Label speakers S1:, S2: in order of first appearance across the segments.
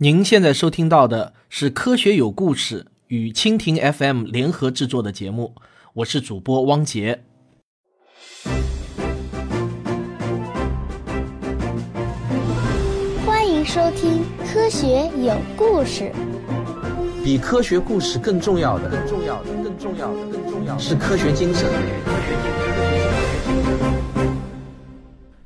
S1: 您现在收听到的是《科学有故事》与蜻蜓 FM 联合制作的节目，我是主播汪杰。
S2: 欢迎收听《科学有故事》。
S3: 比科学故事更重要的，更重要的，更重要的，更重要的是科学精神。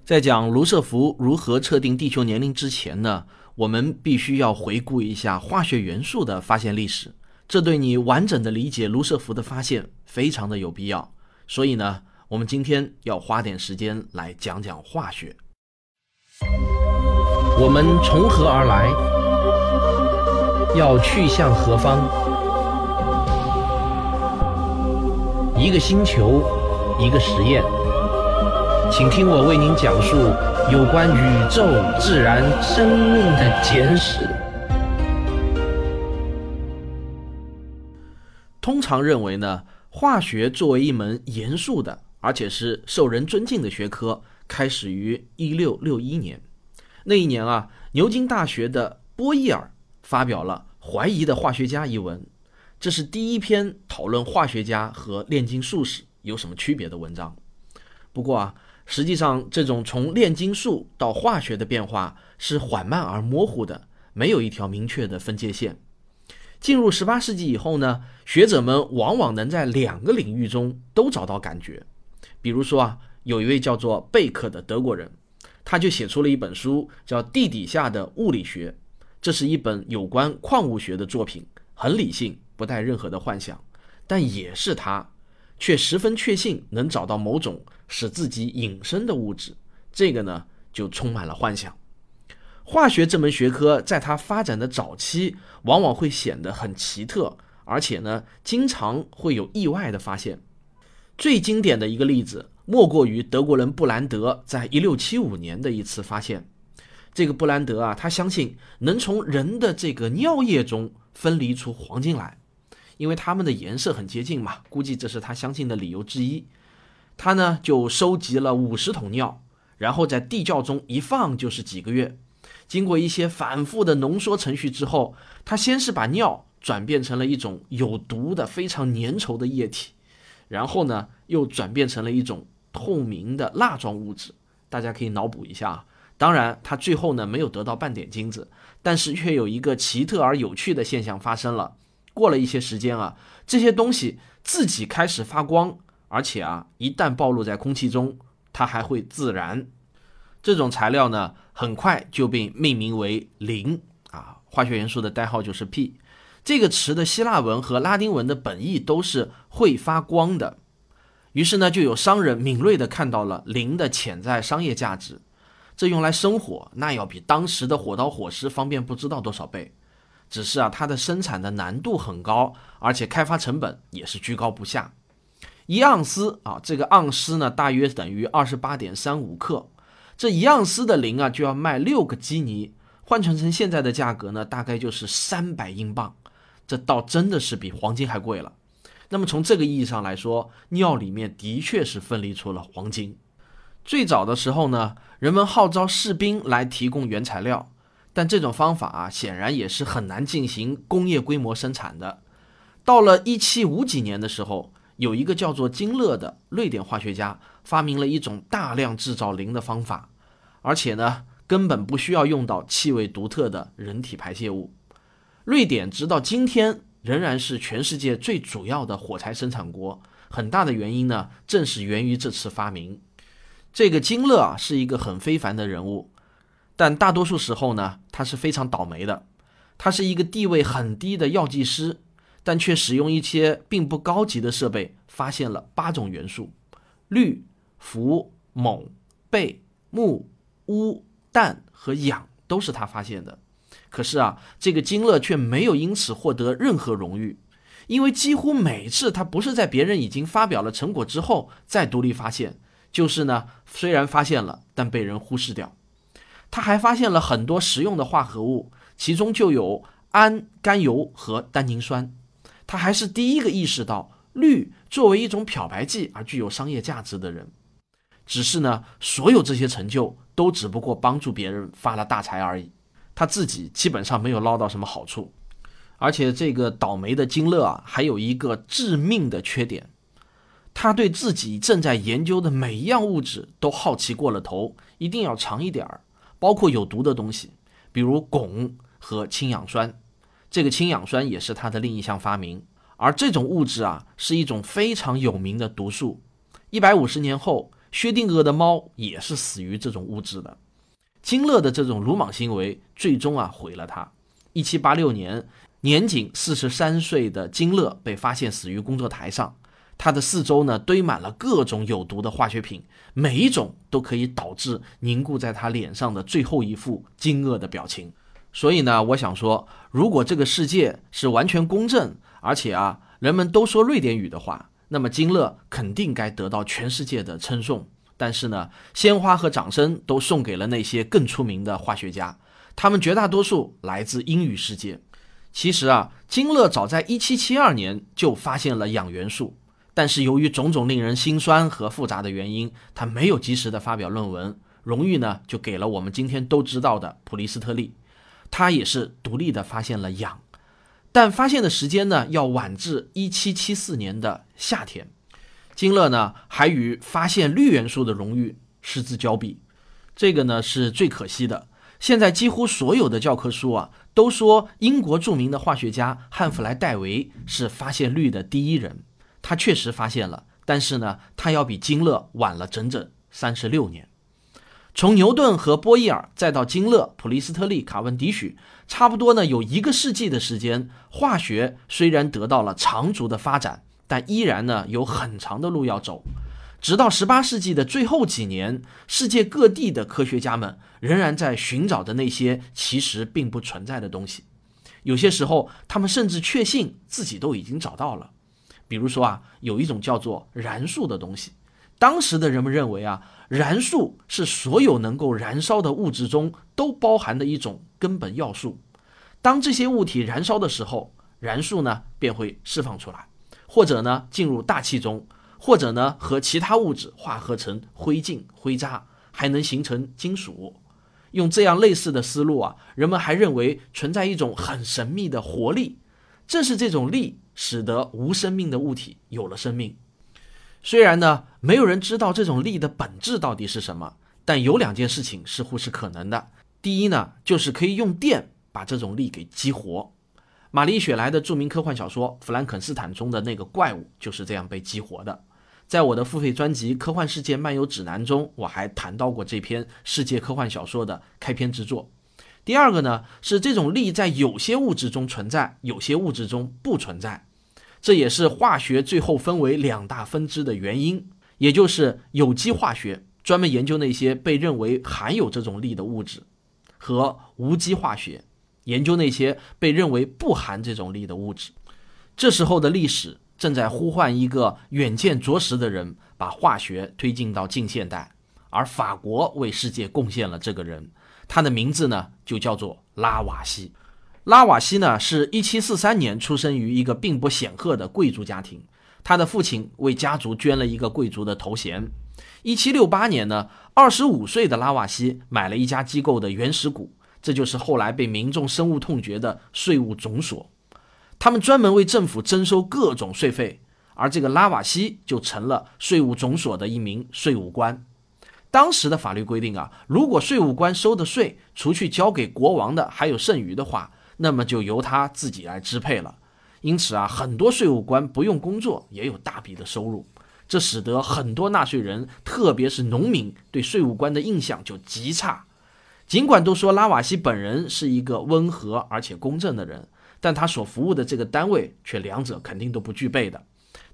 S1: 在讲卢瑟福如何测定地球年龄之前呢，我们必须要回顾一下化学元素的发现历史，这对你完整的理解卢瑟福的发现非常的有必要。所以呢，我们今天要花点时间来讲讲化学。
S3: 我们从何而来？要去向何方？一个星球，一个实验。请听我为您讲述有关宇宙、自然、生命的简史。
S1: 通常认为呢，化学作为一门严肃的，而且是受人尊敬的学科，开始于一六六一年。那一年啊，牛津大学的波义尔发表了《怀疑的化学家》一文，这是第一篇讨论化学家和炼金术士有什么区别的文章。不过啊。实际上，这种从炼金术到化学的变化是缓慢而模糊的，没有一条明确的分界线。进入十八世纪以后呢，学者们往往能在两个领域中都找到感觉。比如说啊，有一位叫做贝克的德国人，他就写出了一本书，叫《地底下的物理学》，这是一本有关矿物学的作品，很理性，不带任何的幻想，但也是他。却十分确信能找到某种使自己隐身的物质，这个呢就充满了幻想。化学这门学科在它发展的早期，往往会显得很奇特，而且呢经常会有意外的发现。最经典的一个例子，莫过于德国人布兰德在一六七五年的一次发现。这个布兰德啊，他相信能从人的这个尿液中分离出黄金来。因为它们的颜色很接近嘛，估计这是他相信的理由之一。他呢就收集了五十桶尿，然后在地窖中一放就是几个月。经过一些反复的浓缩程序之后，他先是把尿转变成了一种有毒的、非常粘稠的液体，然后呢又转变成了一种透明的蜡状物质。大家可以脑补一下啊。当然，他最后呢没有得到半点金子，但是却有一个奇特而有趣的现象发生了。过了一些时间啊，这些东西自己开始发光，而且啊，一旦暴露在空气中，它还会自燃。这种材料呢，很快就被命名为磷啊，化学元素的代号就是 P。这个词的希腊文和拉丁文的本意都是会发光的。于是呢，就有商人敏锐地看到了磷的潜在商业价值。这用来生火，那要比当时的火刀火石方便不知道多少倍。只是啊，它的生产的难度很高，而且开发成本也是居高不下。一盎司啊，这个盎司呢，大约等于二十八点三五克。这一盎司的磷啊，就要卖六个基尼，换成成现在的价格呢，大概就是三百英镑。这倒真的是比黄金还贵了。那么从这个意义上来说，尿里面的确是分离出了黄金。最早的时候呢，人们号召士兵来提供原材料。但这种方法啊，显然也是很难进行工业规模生产的。到了一七五几年的时候，有一个叫做金勒的瑞典化学家发明了一种大量制造磷的方法，而且呢，根本不需要用到气味独特的人体排泄物。瑞典直到今天仍然是全世界最主要的火柴生产国，很大的原因呢，正是源于这次发明。这个金勒啊，是一个很非凡的人物。但大多数时候呢，他是非常倒霉的。他是一个地位很低的药剂师，但却使用一些并不高级的设备，发现了八种元素：氯、氟、锰、钡、钼、钨、氮和氧，都是他发现的。可是啊，这个金勒却没有因此获得任何荣誉，因为几乎每次他不是在别人已经发表了成果之后再独立发现，就是呢，虽然发现了，但被人忽视掉。他还发现了很多实用的化合物，其中就有氨甘油和单宁酸。他还是第一个意识到氯作为一种漂白剂而具有商业价值的人。只是呢，所有这些成就都只不过帮助别人发了大财而已。他自己基本上没有捞到什么好处。而且这个倒霉的金乐啊，还有一个致命的缺点，他对自己正在研究的每一样物质都好奇过了头，一定要尝一点儿，包括有毒的东西，比如汞和氢氧酸。这个氢氧酸也是他的另一项发明。而这种物质啊，是一种非常有名的毒素。一百五十年后，薛定谔的猫也是死于这种物质的。金乐的这种鲁莽行为，最终啊毁了他。一七八六年，年仅四十三岁的金乐被发现死于工作台上，他的四周呢堆满了各种有毒的化学品，每一种都可以导致凝固在他脸上的最后一副惊愕的表情。所以呢，我想说，如果这个世界是完全公正，而且啊，人们都说瑞典语的话，那么金乐肯定该得到全世界的称颂。但是呢，鲜花和掌声都送给了那些更出名的化学家，他们绝大多数来自英语世界。其实啊，金乐早在1772年就发现了氧元素，但是由于种种令人心酸和复杂的原因，他没有及时的发表论文，荣誉呢就给了我们今天都知道的普利斯特利。他也是独立的发现了氧。但发现的时间呢，要晚至一七七四年的夏天。金勒呢，还与发现氯元素的荣誉失之交臂，这个呢是最可惜的。现在几乎所有的教科书啊，都说英国著名的化学家汉弗莱·戴维是发现氯的第一人。他确实发现了，但是呢，他要比金勒晚了整整三十六年。从牛顿和波义尔，再到金勒、普利斯特利、卡文迪许，差不多呢有一个世纪的时间。化学虽然得到了长足的发展，但依然呢有很长的路要走。直到十八世纪的最后几年，世界各地的科学家们仍然在寻找着那些其实并不存在的东西。有些时候，他们甚至确信自己都已经找到了。比如说啊，有一种叫做燃素的东西。当时的人们认为啊，燃素是所有能够燃烧的物质中都包含的一种根本要素。当这些物体燃烧的时候，燃素呢便会释放出来，或者呢进入大气中，或者呢和其他物质化合成灰烬、灰渣，还能形成金属。用这样类似的思路啊，人们还认为存在一种很神秘的活力，正是这种力使得无生命的物体有了生命。虽然呢，没有人知道这种力的本质到底是什么，但有两件事情似乎是可能的。第一呢，就是可以用电把这种力给激活。玛丽雪莱的著名科幻小说《弗兰肯斯坦》中的那个怪物就是这样被激活的。在我的付费专辑《科幻世界漫游指南》中，我还谈到过这篇世界科幻小说的开篇之作。第二个呢，是这种力在有些物质中存在，有些物质中不存在。这也是化学最后分为两大分支的原因，也就是有机化学专门研究那些被认为含有这种力的物质，和无机化学研究那些被认为不含这种力的物质。这时候的历史正在呼唤一个远见卓识的人，把化学推进到近现代，而法国为世界贡献了这个人，他的名字呢就叫做拉瓦锡。拉瓦锡呢，是一七四三年出生于一个并不显赫的贵族家庭，他的父亲为家族捐了一个贵族的头衔。一七六八年呢，二十五岁的拉瓦锡买了一家机构的原始股，这就是后来被民众深恶痛绝的税务总所。他们专门为政府征收各种税费，而这个拉瓦锡就成了税务总所的一名税务官。当时的法律规定啊，如果税务官收的税除去交给国王的还有剩余的话，那么就由他自己来支配了，因此啊，很多税务官不用工作也有大笔的收入，这使得很多纳税人，特别是农民，对税务官的印象就极差。尽管都说拉瓦锡本人是一个温和而且公正的人，但他所服务的这个单位却两者肯定都不具备的。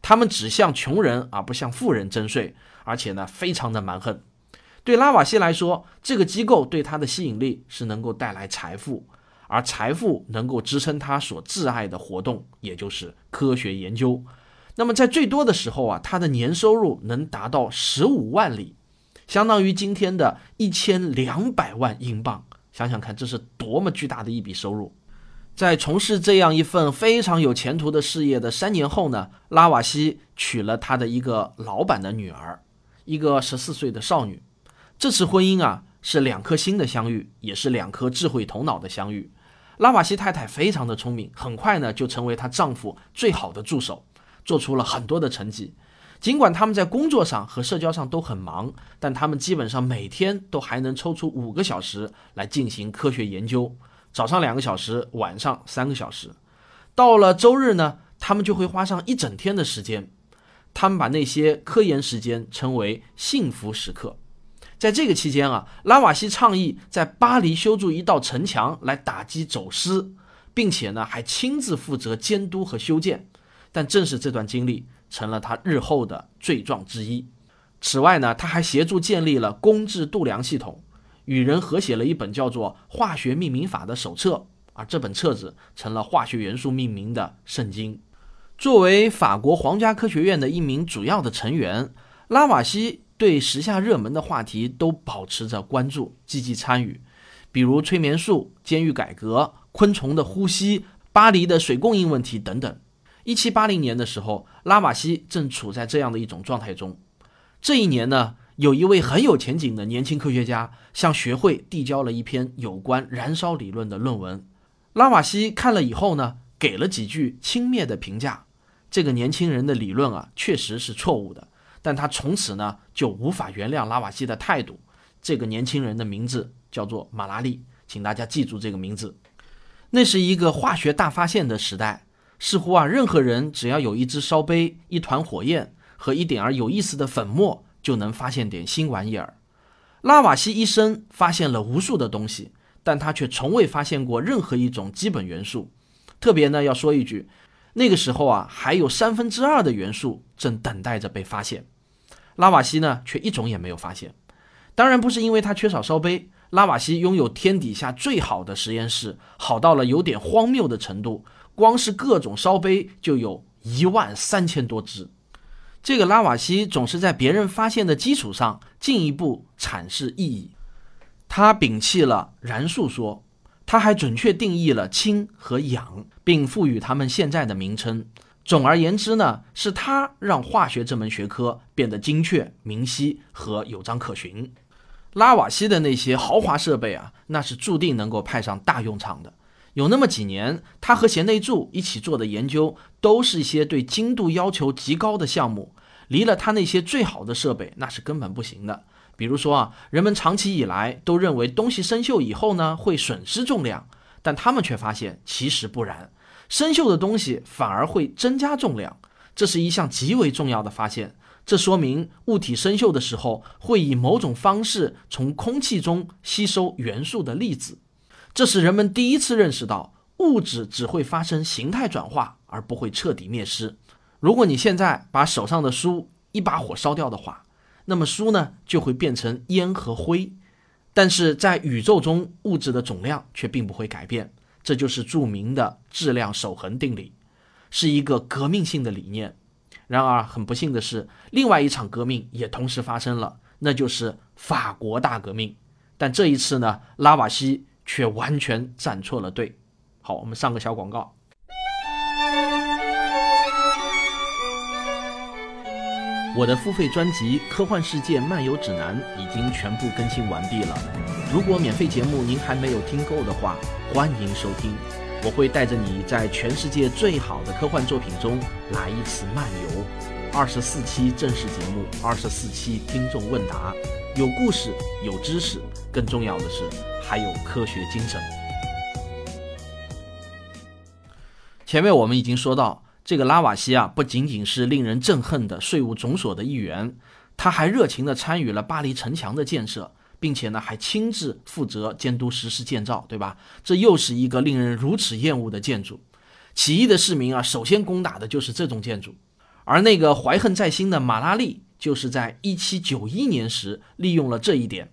S1: 他们只向穷人而不向富人征税，而且呢，非常的蛮横。对拉瓦锡来说，这个机构对他的吸引力是能够带来财富。而财富能够支撑他所挚爱的活动，也就是科学研究。那么在最多的时候啊，他的年收入能达到十五万里，相当于今天的一千两百万英镑。想想看，这是多么巨大的一笔收入！在从事这样一份非常有前途的事业的三年后呢，拉瓦锡娶了他的一个老板的女儿，一个十四岁的少女。这次婚姻啊，是两颗心的相遇，也是两颗智慧头脑的相遇。拉瓦锡太太非常的聪明，很快呢就成为她丈夫最好的助手，做出了很多的成绩。尽管他们在工作上和社交上都很忙，但他们基本上每天都还能抽出五个小时来进行科学研究，早上两个小时，晚上三个小时。到了周日呢，他们就会花上一整天的时间。他们把那些科研时间称为“幸福时刻”。在这个期间啊，拉瓦锡倡议在巴黎修筑一道城墙来打击走私，并且呢还亲自负责监督和修建。但正是这段经历。成了他日后的罪状之一。此外呢，他还协助建立了公制度量系统，与人合写了一本叫做《化学命名法》的手册，而这本册子成了化学元素命名的圣经。作为法国皇家科学院的一名主要的成员，拉瓦锡对时下热门的话题都保持着关注，积极参与，比如催眠术、监狱改革、昆虫的呼吸、巴黎的水供应问题等等。一七八零年的时候，拉瓦锡正处在这样的一种状态中。这一年呢，有一位很有前景的年轻科学家向学会递交了一篇有关燃烧理论的论文。拉瓦锡看了以后呢，给了几句轻蔑的评价。这个年轻人的理论啊，确实是错误的，但他从此呢就无法原谅拉瓦锡的态度。这个年轻人的名字叫做马拉利，请大家记住这个名字。那是一个化学大发现的时代。似乎啊，任何人只要有一只烧杯、一团火焰和一点儿有意思的粉末，就能发现点新玩意儿。拉瓦锡一生发现了无数的东西，但他却从未发现过任何一种基本元素。特别呢，要说一句，那个时候啊，还有三分之二的元素正等待着被发现。拉瓦锡呢，却一种也没有发现。当然不是因为他缺少烧杯，拉瓦锡拥有天底下最好的实验室，好到了有点荒谬的程度。光是各种烧杯就有一万三千多只。这个拉瓦锡总是在别人发现的基础上进一步阐释意义。他摒弃了燃素说，他还准确定义了氢和氧，并赋予它们现在的名称。总而言之呢，是他让化学这门学科变得精确、明晰和有章可循。拉瓦锡的那些豪华设备啊，那是注定能够派上大用场的。有那么几年，他和贤内助一起做的研究，都是一些对精度要求极高的项目。离了他那些最好的设备，那是根本不行的。比如说啊，人们长期以来都认为东西生锈以后呢，会损失重量，但他们却发现其实不然，生锈的东西反而会增加重量。这是一项极为重要的发现。这说明物体生锈的时候，会以某种方式从空气中吸收元素的粒子。这是人们第一次认识到物质只会发生形态转化，而不会彻底灭失。如果你现在把手上的书一把火烧掉的话，那么书呢就会变成烟和灰。但是在宇宙中，物质的总量却并不会改变。这就是著名的质量守恒定理，是一个革命性的理念。然而，很不幸的是，另外一场革命也同时发生了，那就是法国大革命。但这一次呢，拉瓦锡。却完全站错了队。好，我们上个小广告。我的付费专辑《科幻世界漫游指南》已经全部更新完毕了。如果免费节目您还没有听够的话，欢迎收听。我会带着你在全世界最好的科幻作品中来一次漫游。二十四期正式节目，二十四期听众问答，有故事，有知识，更重要的是。还有科学精神。前面我们已经说到，这个拉瓦锡啊，不仅仅是令人憎恨的税务总所的一员，他还热情地参与了巴黎城墙的建设，并且呢，还亲自负责监督实施建造，对吧？这又是一个令人如此厌恶的建筑。起义的市民啊，首先攻打的就是这种建筑。而那个怀恨在心的马拉利，就是在1791年时利用了这一点。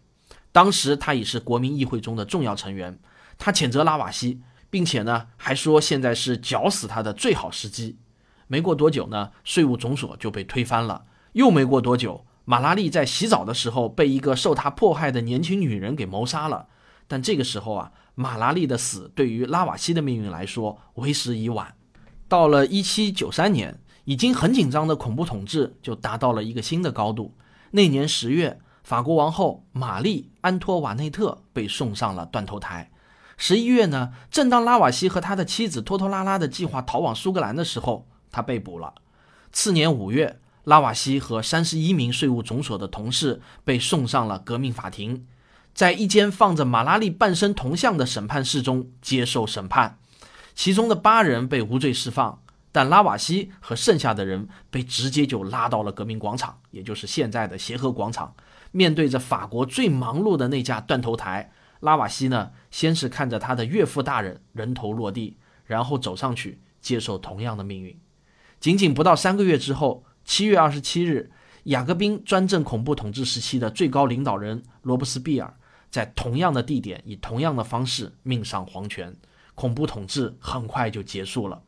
S1: 当时他已是国民议会中的重要成员，他谴责拉瓦锡，并且呢还说现在是绞死他的最好时机。没过多久呢，税务总所就被推翻了。又没过多久，马拉利在洗澡的时候被一个受他迫害的年轻女人给谋杀了。但这个时候啊，马拉利的死对于拉瓦锡的命运来说为时已晚。到了1793年，已经很紧张的恐怖统治就达到了一个新的高度。那年十月。法国王后玛丽·安托瓦内特被送上了断头台。十一月呢，正当拉瓦锡和他的妻子拖拖拉拉的计划逃往苏格兰的时候，他被捕了。次年五月，拉瓦锡和三十一名税务总所的同事被送上了革命法庭，在一间放着马拉利半身铜像的审判室中接受审判。其中的八人被无罪释放，但拉瓦锡和剩下的人被直接就拉到了革命广场，也就是现在的协和广场。面对着法国最忙碌的那架断头台，拉瓦锡呢，先是看着他的岳父大人人头落地，然后走上去接受同样的命运。仅仅不到三个月之后，七月二十七日，雅各宾专政恐怖统治时期的最高领导人罗伯斯庇尔，在同样的地点以同样的方式命丧黄泉，恐怖统治很快就结束了。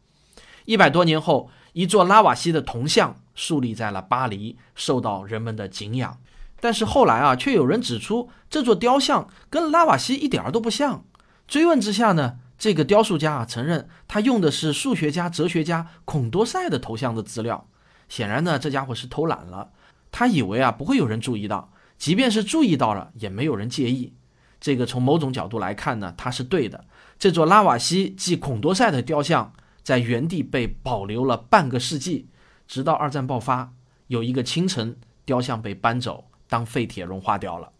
S1: 一百多年后，一座拉瓦锡的铜像树立在了巴黎，受到人们的敬仰。但是后来啊，却有人指出这座雕像跟拉瓦锡一点儿都不像。追问之下呢，这个雕塑家啊承认他用的是数学家、哲学家孔多塞的头像的资料。显然呢，这家伙是偷懒了。他以为啊不会有人注意到，即便是注意到了，也没有人介意。这个从某种角度来看呢，他是对的。这座拉瓦锡即孔多塞的雕像在原地被保留了半个世纪，直到二战爆发，有一个清晨，雕像被搬走。当废铁融化掉了，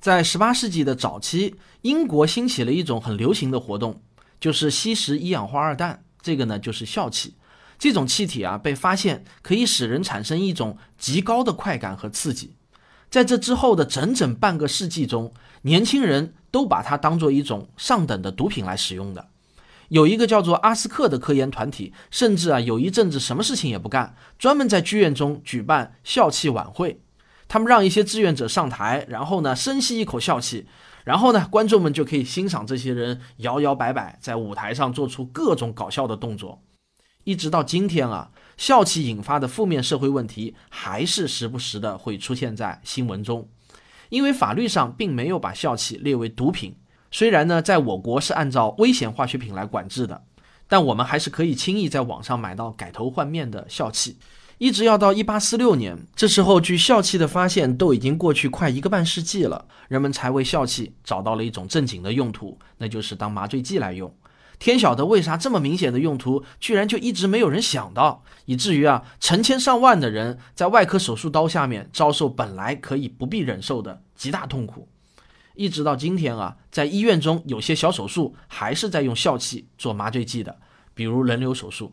S1: 在十八世纪的早期，英国兴起了一种很流行的活动，就是吸食一氧化二氮。这个呢，就是笑气。这种气体啊，被发现可以使人产生一种极高的快感和刺激。在这之后的整整半个世纪中，年轻人都把它当做一种上等的毒品来使用的。有一个叫做阿斯克的科研团体，甚至啊，有一阵子什么事情也不干，专门在剧院中举办笑气晚会。他们让一些志愿者上台，然后呢，深吸一口笑气，然后呢，观众们就可以欣赏这些人摇摇摆摆在舞台上做出各种搞笑的动作。一直到今天啊，笑气引发的负面社会问题还是时不时的会出现在新闻中。因为法律上并没有把笑气列为毒品，虽然呢，在我国是按照危险化学品来管制的，但我们还是可以轻易在网上买到改头换面的笑气。一直要到一八四六年，这时候距笑气的发现都已经过去快一个半世纪了，人们才为笑气找到了一种正经的用途，那就是当麻醉剂来用。天晓得为啥这么明显的用途，居然就一直没有人想到，以至于啊，成千上万的人在外科手术刀下面遭受本来可以不必忍受的极大痛苦。一直到今天啊，在医院中有些小手术还是在用笑气做麻醉剂的，比如人流手术。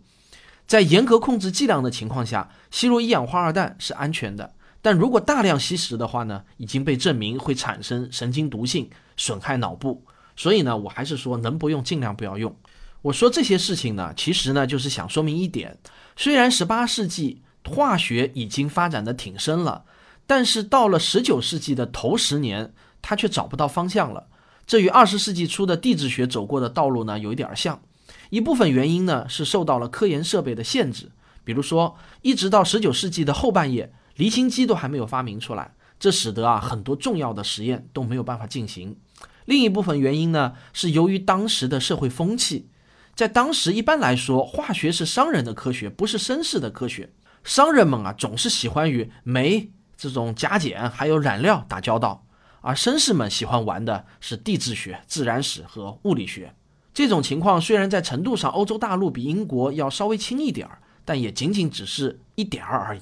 S1: 在严格控制剂量的情况下，吸入一氧化二氮是安全的。但如果大量吸食的话呢，已经被证明会产生神经毒性，损害脑部。所以呢，我还是说能不用尽量不要用。我说这些事情呢，其实呢就是想说明一点：虽然十八世纪化学已经发展的挺深了，但是到了十九世纪的头十年，它却找不到方向了。这与二十世纪初的地质学走过的道路呢有一点像。一部分原因呢是受到了科研设备的限制，比如说，一直到十九世纪的后半叶，离心机都还没有发明出来，这使得啊很多重要的实验都没有办法进行。另一部分原因呢是由于当时的社会风气，在当时一般来说，化学是商人的科学，不是绅士的科学。商人们啊总是喜欢与煤这种加碱还有染料打交道，而绅士们喜欢玩的是地质学、自然史和物理学。这种情况虽然在程度上欧洲大陆比英国要稍微轻一点儿，但也仅仅只是一点儿而已。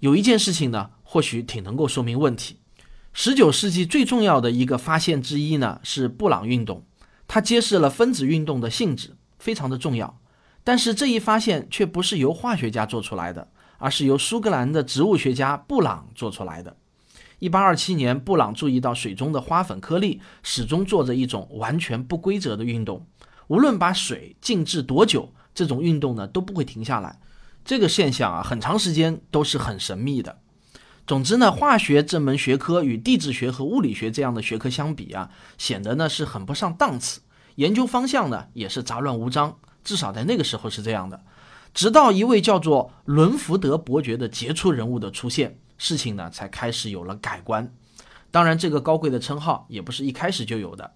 S1: 有一件事情呢，或许挺能够说明问题。十九世纪最重要的一个发现之一呢，是布朗运动，它揭示了分子运动的性质，非常的重要。但是这一发现却不是由化学家做出来的，而是由苏格兰的植物学家布朗做出来的。一八二七年，布朗注意到水中的花粉颗粒始终做着一种完全不规则的运动。无论把水静置多久，这种运动呢都不会停下来。这个现象啊，很长时间都是很神秘的。总之呢，化学这门学科与地质学和物理学这样的学科相比啊，显得呢是很不上档次。研究方向呢也是杂乱无章，至少在那个时候是这样的。直到一位叫做伦福德伯爵的杰出人物的出现，事情呢才开始有了改观。当然，这个高贵的称号也不是一开始就有的。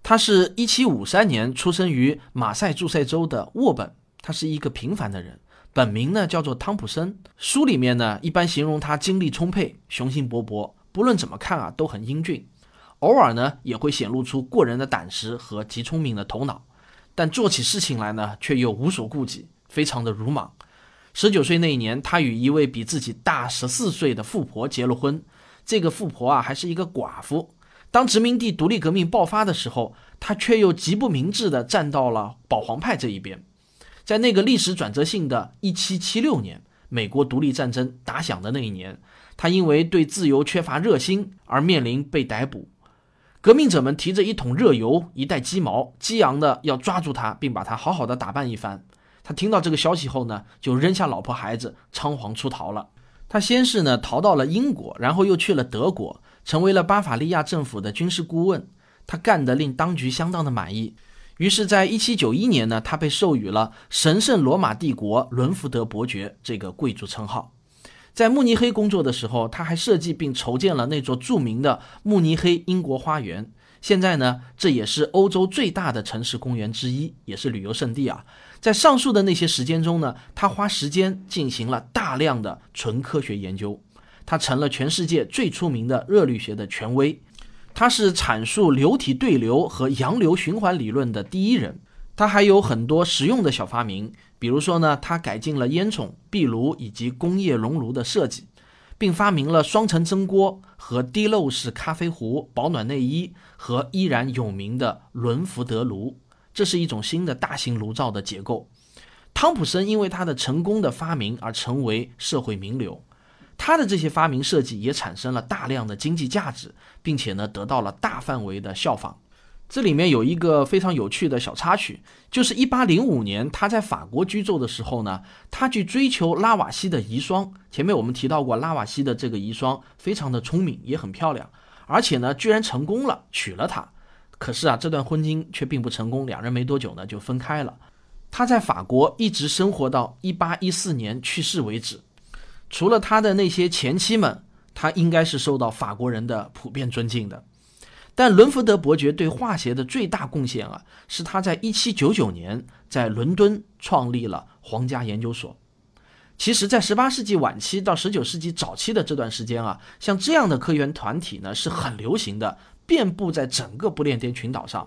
S1: 他是一七五三年出生于马赛诸塞州的沃本，他是一个平凡的人，本名呢叫做汤普森。书里面呢一般形容他精力充沛、雄心勃勃、不论怎么看啊都很英俊，偶尔呢也会显露出过人的胆识和极聪明的头脑，但做起事情来呢却又无所顾忌，非常的鲁莽。十九岁那一年，他与一位比自己大十四岁的富婆结了婚。这个富婆啊，还是一个寡妇。当殖民地独立革命爆发的时候，他却又极不明智地站到了保皇派这一边。在那个历史转折性的1776年，美国独立战争打响的那一年，他因为对自由缺乏热心而面临被逮捕。革命者们提着一桶热油、一袋鸡毛，激昂的要抓住他，并把他好好的打扮一番。他听到这个消息后呢，就扔下老婆孩子，仓皇出逃了。他先是呢逃到了英国，然后又去了德国，成为了巴伐利亚政府的军事顾问。他干得令当局相当的满意。于是，在一七九一年呢，他被授予了神圣罗马帝国伦福德伯爵这个贵族称号。在慕尼黑工作的时候，他还设计并筹建了那座著名的慕尼黑英国花园。现在呢，这也是欧洲最大的城市公园之一，也是旅游胜地啊。在上述的那些时间中呢，他花时间进行了大量的纯科学研究，他成了全世界最出名的热力学的权威。他是阐述流体对流和洋流循环理论的第一人。他还有很多实用的小发明，比如说呢，他改进了烟囱、壁炉以及工业熔炉的设计。并发明了双层蒸锅和滴漏式咖啡壶、保暖内衣和依然有名的伦福德炉，这是一种新的大型炉灶的结构。汤普森因为他的成功的发明而成为社会名流，他的这些发明设计也产生了大量的经济价值，并且呢得到了大范围的效仿。这里面有一个非常有趣的小插曲，就是一八零五年他在法国居住的时候呢，他去追求拉瓦锡的遗孀。前面我们提到过，拉瓦锡的这个遗孀非常的聪明，也很漂亮，而且呢，居然成功了，娶了她。可是啊，这段婚姻却并不成功，两人没多久呢就分开了。他在法国一直生活到一八一四年去世为止。除了他的那些前妻们，他应该是受到法国人的普遍尊敬的。但伦福德伯爵对化学的最大贡献啊，是他在1799年在伦敦创立了皇家研究所。其实，在18世纪晚期到19世纪早期的这段时间啊，像这样的科研团体呢是很流行的，遍布在整个不列颠群岛上。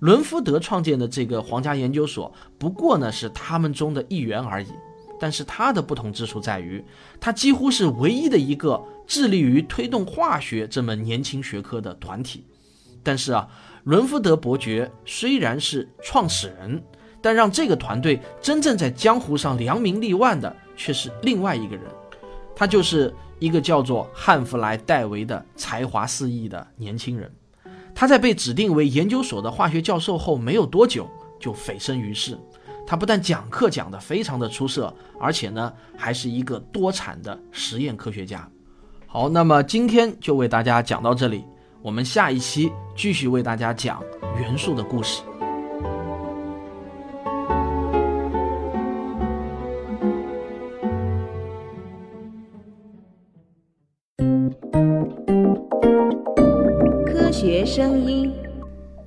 S1: 伦福德创建的这个皇家研究所，不过呢是他们中的一员而已。但是他的不同之处在于，他几乎是唯一的一个致力于推动化学这门年轻学科的团体。但是啊，伦福德伯爵虽然是创始人，但让这个团队真正在江湖上扬名立万的却是另外一个人，他就是一个叫做汉弗莱·戴维的才华四溢的年轻人。他在被指定为研究所的化学教授后没有多久，就蜚声于世。他不但讲课讲得非常的出色，而且呢，还是一个多产的实验科学家。好，那么今天就为大家讲到这里，我们下一期继续为大家讲元素的故事。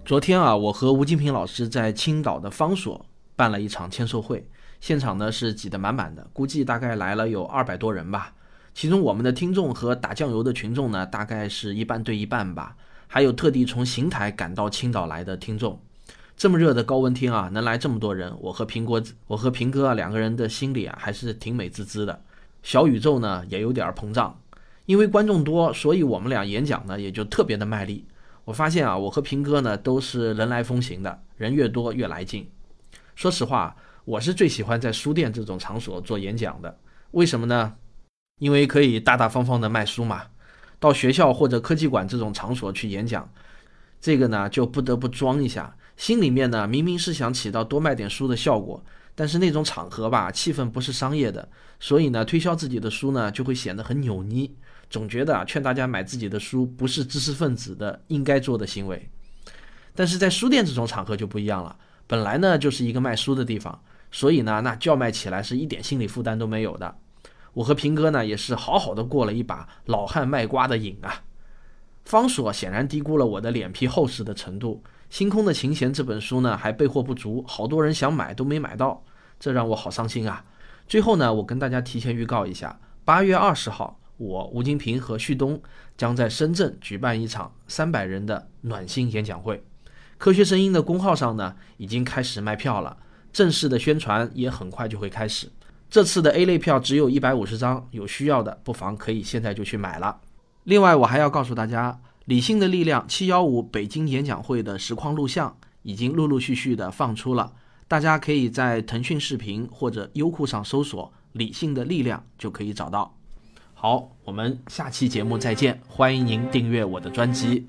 S1: 昨天啊，我和吴金平老师在青岛的方所。办了一场签售会，现场呢是挤得满满的，估计大概来了有二百多人吧。其中我们的听众和打酱油的群众呢，大概是一半对一半吧。还有特地从邢台赶到青岛来的听众。这么热的高温天啊，能来这么多人，我和平哥，我和平哥啊两个人的心里啊还是挺美滋滋的。小宇宙呢也有点膨胀，因为观众多，所以我们俩演讲呢也就特别的卖力。我发现啊，我和平哥呢都是人来疯型的，人越多越来劲。说实话，我是最喜欢在书店这种场所做演讲的。为什么呢？因为可以大大方方的卖书嘛。到学校或者科技馆这种场所去演讲，这个呢就不得不装一下。心里面呢明明是想起到多卖点书的效果，但是那种场合吧，气氛不是商业的，所以呢推销自己的书呢就会显得很扭捏。总觉得啊劝大家买自己的书不是知识分子的应该做的行为。但是在书店这种场合就不一样了。本来呢就是一个卖书的地方，所以呢那叫卖起来是一点心理负担都没有的。我和平哥呢也是好好的过了一把老汉卖瓜的瘾啊。方所显然低估了我的脸皮厚实的程度，《星空的琴弦》这本书呢还备货不足，好多人想买都没买到，这让我好伤心啊。最后呢我跟大家提前预告一下，八月二十号我吴金平和旭东将在深圳举办一场三百人的暖心演讲会。科学声音的公号上呢，已经开始卖票了，正式的宣传也很快就会开始。这次的 A 类票只有一百五十张，有需要的不妨可以现在就去买了。另外，我还要告诉大家，理性的力量七幺五北京演讲会的实况录像已经陆陆续续的放出了，大家可以在腾讯视频或者优酷上搜索“理性的力量”就可以找到。好，我们下期节目再见，欢迎您订阅我的专辑。